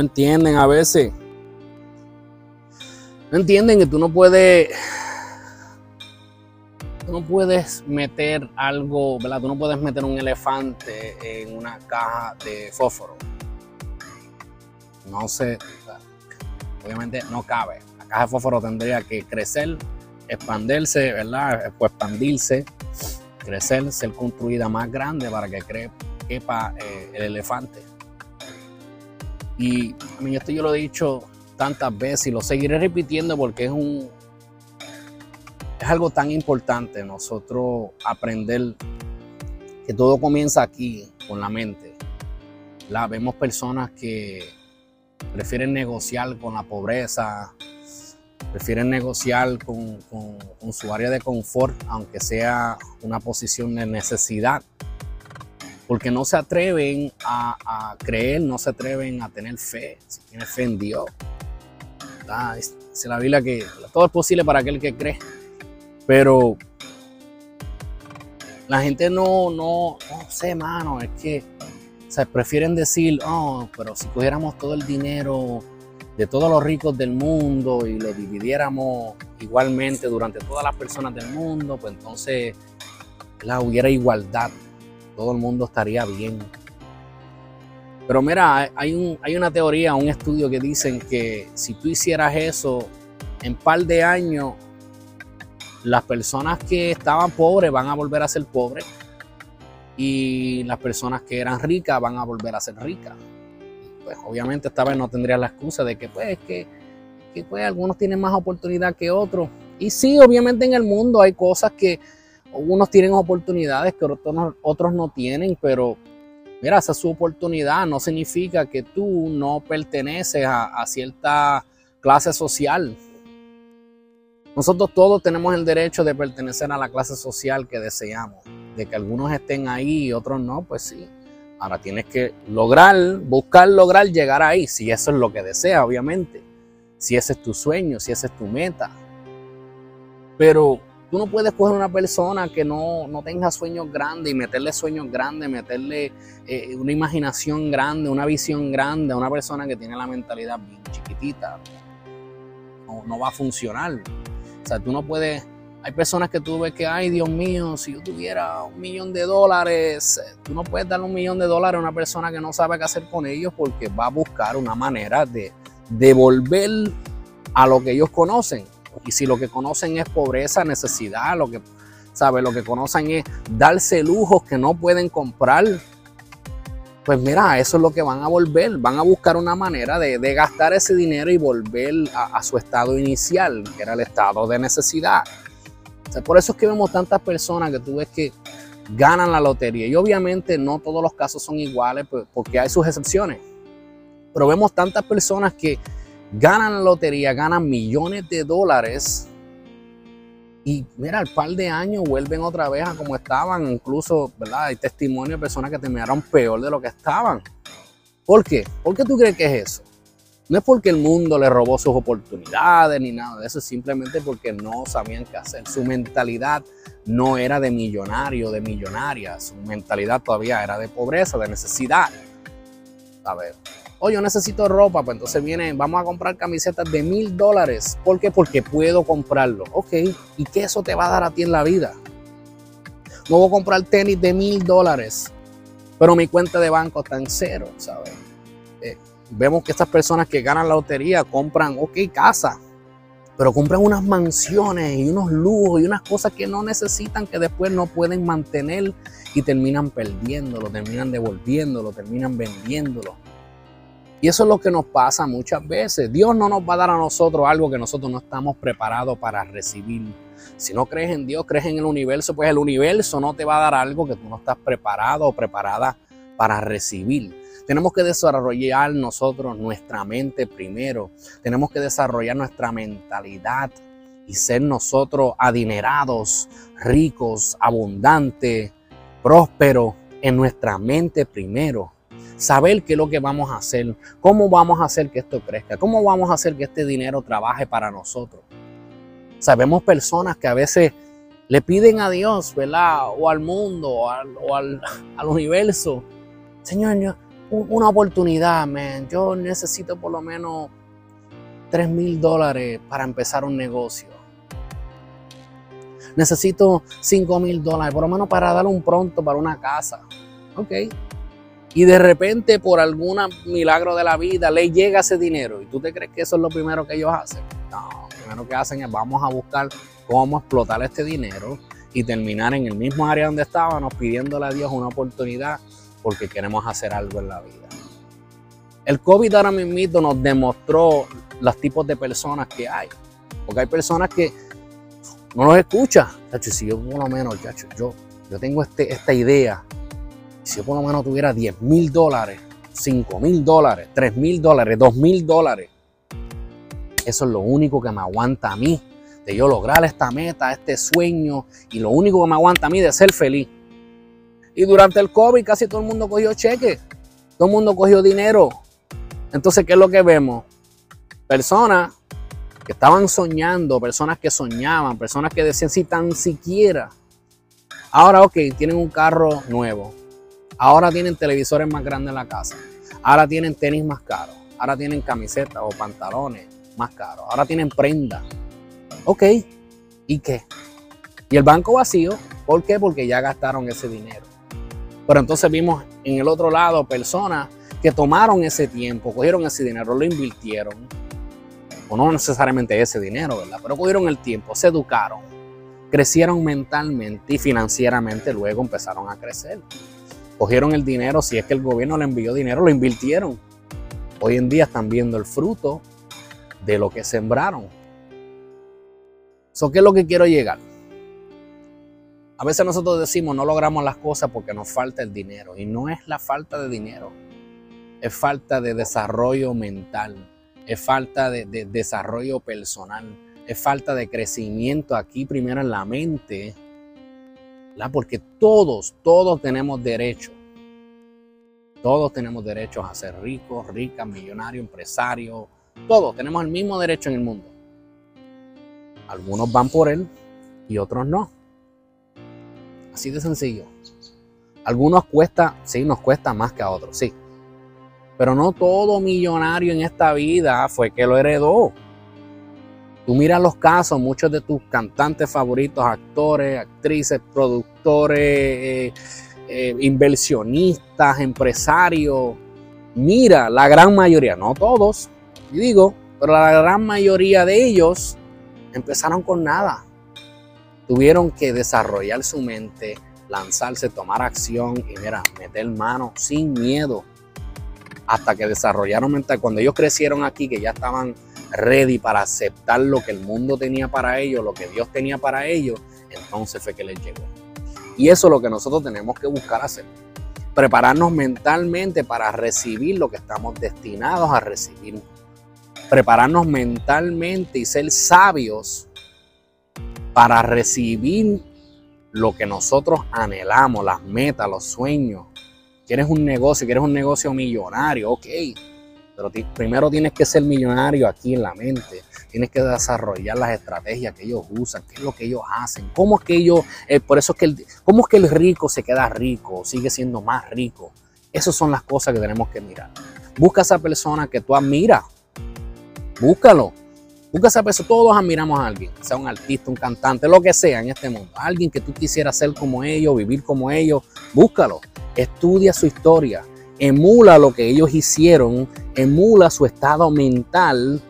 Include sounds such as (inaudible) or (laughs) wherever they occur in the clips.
entienden a veces. No entienden que tú no puedes. Tú no puedes meter algo, ¿verdad? Tú no puedes meter un elefante en una caja de fósforo. No sé. Obviamente no cabe. La caja de fósforo tendría que crecer, expandirse, ¿verdad? Pues expandirse, crecer, ser construida más grande para que quepa eh, el elefante. Y esto yo lo he dicho tantas veces y lo seguiré repitiendo porque es un es algo tan importante nosotros aprender que todo comienza aquí con la mente. La vemos personas que prefieren negociar con la pobreza, prefieren negociar con su área de confort, aunque sea una posición de necesidad porque no se atreven a, creer, no se atreven a tener fe, si tiene fe en Dios. Dice la Biblia que todo es posible para aquel que cree, pero la gente no, no, no sé, mano, es que o prefieren decir, oh, pero si cogiéramos todo el dinero de todos los ricos del mundo y lo dividiéramos igualmente durante todas las personas del mundo, pues entonces la hubiera igualdad todo el mundo estaría bien. Pero mira, hay, un, hay una teoría, un estudio que dicen que si tú hicieras eso en par de años, las personas que estaban pobres van a volver a ser pobres y las personas que eran ricas van a volver a ser ricas. Pues obviamente esta vez no tendría la excusa de que pues que, que pues algunos tienen más oportunidad que otros. Y sí, obviamente en el mundo hay cosas que unos tienen oportunidades que otros no, tienen, pero mira, esa es su oportunidad. No significa que tú no perteneces a, cierta clase social. Nosotros todos tenemos el derecho de pertenecer a la clase social que deseamos. De que algunos estén ahí y otros no, pues sí. Ahora tienes que lograr, buscar lograr llegar ahí, si eso es lo que deseas, obviamente. Si ese es tu sueño, si esa es tu meta. Pero Tú no puedes coger una persona que no, tenga sueños grandes y meterle sueños grandes, meterle eh, una imaginación grande, una visión grande a una persona que tiene la mentalidad bien chiquitita. No, va a funcionar. O sea, tú no puedes... Hay personas que tú ves que, ay Dios mío, si yo tuviera un millón de dólares, tú no puedes darle un millón de dólares a una persona que no sabe qué hacer con ellos porque va a buscar una manera de devolver a lo que ellos conocen. Y si lo que conocen es pobreza, necesidad, lo que, ¿sabe? Lo que conocen es darse lujos que no pueden comprar, pues mira, eso es lo que van a volver. Van a buscar una manera de, gastar ese dinero y volver a, su estado inicial, que era el estado de necesidad. por eso es que vemos tantas personas que tú ves que ganan la lotería. Y obviamente no todos los casos son iguales, pues, porque hay sus excepciones. Pero vemos tantas personas que ganan la lotería, ganan millones de dólares y mira, al par de años vuelven otra vez a como estaban. Incluso, ¿verdad? Hay testimonio de personas que terminaron peor de lo que estaban. ¿Por qué? ¿Por qué tú crees que es eso? No es porque el mundo le robó sus oportunidades ni nada de eso, es simplemente porque no sabían qué hacer. Su mentalidad no era de millonario, de millonaria. Su mentalidad todavía era de pobreza, de necesidad. A ver, oh, yo necesito ropa, pues entonces viene, vamos a comprar camisetas de mil dólares. ¿Por qué? Porque puedo comprarlo. Ok, ¿y qué eso te va a dar a ti en la vida? No voy a comprar tenis de mil dólares, pero mi cuenta de banco está en cero, ¿sabes? Eh, vemos que estas personas que ganan la lotería compran, ok, casa, pero compran unas mansiones y unos lujos y unas cosas que no necesitan, que después no pueden mantener y terminan perdiéndolo, terminan devolviéndolo, terminan vendiéndolo. Y eso es lo que nos pasa muchas veces. Dios no nos va a dar a nosotros algo que nosotros no estamos preparados para recibir. Si no crees en Dios, crees en el universo, pues el universo no te va a dar algo que tú no estás preparado o preparada para recibir. Tenemos que desarrollar nosotros nuestra mente primero. Tenemos que desarrollar nuestra mentalidad y ser nosotros adinerados, ricos, abundantes, prósperos en nuestra mente primero saber qué es lo que vamos a hacer, cómo vamos a hacer que esto crezca, cómo vamos a hacer que este dinero trabaje para nosotros. Sabemos personas que a veces le piden a Dios, ¿verdad? O al mundo, o al, (laughs) universo, Señor, una oportunidad, man. Yo necesito por lo menos 3 mil dólares para empezar un negocio. Necesito 5 mil dólares, por lo menos para dar un pronto para una casa. Ok. Y de repente, por algún milagro de la vida, le llega ese dinero. ¿Y tú te crees que eso es lo primero que ellos hacen? No, lo primero que hacen es vamos a buscar cómo explotar este dinero y terminar en el mismo área donde estábamos pidiéndole a Dios una oportunidad porque queremos hacer algo en la vida. El COVID ahora mismo nos demostró los tipos de personas que hay. Porque hay personas que no los escuchan. si yo por lo menos, yo, yo tengo este, esta idea. Si yo por lo menos tuviera 10 mil dólares, 5 mil dólares, 3 mil dólares, 2 mil dólares, eso es lo único que me aguanta a mí de yo lograr esta meta, este sueño, y lo único que me aguanta a mí de ser feliz. Y durante el COVID casi todo el mundo cogió cheque, todo el mundo cogió dinero, entonces, ¿qué es lo que vemos? Personas que estaban soñando, personas que soñaban, personas que decían si tan siquiera. Ahora, ok, tienen un carro nuevo. Ahora tienen televisores más grandes en la casa. Ahora tienen tenis más caros. Ahora tienen camisetas o pantalones más caros. Ahora tienen prenda. Ok, ¿y qué? Y el banco vacío, ¿por qué? Porque ya gastaron ese dinero. Pero entonces vimos en el otro lado personas que tomaron ese tiempo, cogieron ese dinero, lo invirtieron, o no necesariamente ese dinero, ¿verdad? Pero cogieron el tiempo, se educaron, crecieron mentalmente y financieramente, luego empezaron a crecer. Cogieron el dinero, si es que el gobierno le envió dinero, lo invirtieron. Hoy en día están viendo el fruto de lo que sembraron. ¿So qué es lo que quiero llegar? A veces nosotros decimos no logramos las cosas porque nos falta el dinero y no es la falta de dinero es falta de desarrollo mental, es falta de, desarrollo personal, es falta de crecimiento aquí primero en la mente, porque todos, todos tenemos derecho, todos tenemos derecho a ser ricos, ricas, millonarios, empresarios, todos tenemos el mismo derecho en el mundo. Algunos van por él y otros no. Así de sencillo. Algunos cuesta, sí, nos cuesta más que a otros, sí. Pero no todo millonario en esta vida fue que lo heredó. Tú miras los casos, muchos de tus cantantes favoritos, actores, actrices, productores, eh, eh, inversionistas, empresarios. Mira, la gran mayoría, no todos, y digo, pero la gran mayoría de ellos empezaron con nada. Tuvieron que desarrollar su mente, lanzarse, tomar acción y mira, meter mano sin miedo hasta que desarrollaron mental. Cuando ellos crecieron aquí, que ya estaban ready para aceptar lo que el mundo tenía para ellos, lo que Dios tenía para ellos, entonces fue que les llegó. Y eso es lo que nosotros tenemos que buscar hacer. Prepararnos mentalmente para recibir lo que estamos destinados a recibir. Prepararnos mentalmente y ser sabios para recibir lo que nosotros anhelamos, las metas, los sueños, Quieres un negocio, quieres un negocio millonario, ok. Pero primero tienes que ser millonario aquí en la mente. Tienes que desarrollar las estrategias que ellos usan, qué es lo que ellos hacen, cómo es que ellos, eh, por eso es que el, cómo es que rico se queda rico, sigue siendo más rico. Esas son las cosas que tenemos que mirar. Busca a esa persona que tú admiras. Búscalo. Busca esa persona. Todos admiramos a alguien, sea un artista, un cantante, lo que sea en este mundo. Alguien que tú quisieras ser como ellos, vivir como ellos. Búscalo estudia su historia, emula lo que ellos hicieron, emula su estado mental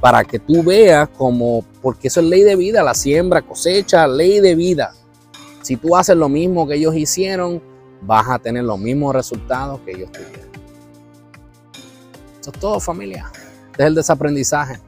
para que tú veas como, porque eso es ley de vida, la siembra, cosecha, ley de vida. Si tú haces lo mismo que ellos hicieron, vas a tener los mismos resultados que ellos tuvieron. Eso es todo familia. Este es el desaprendizaje.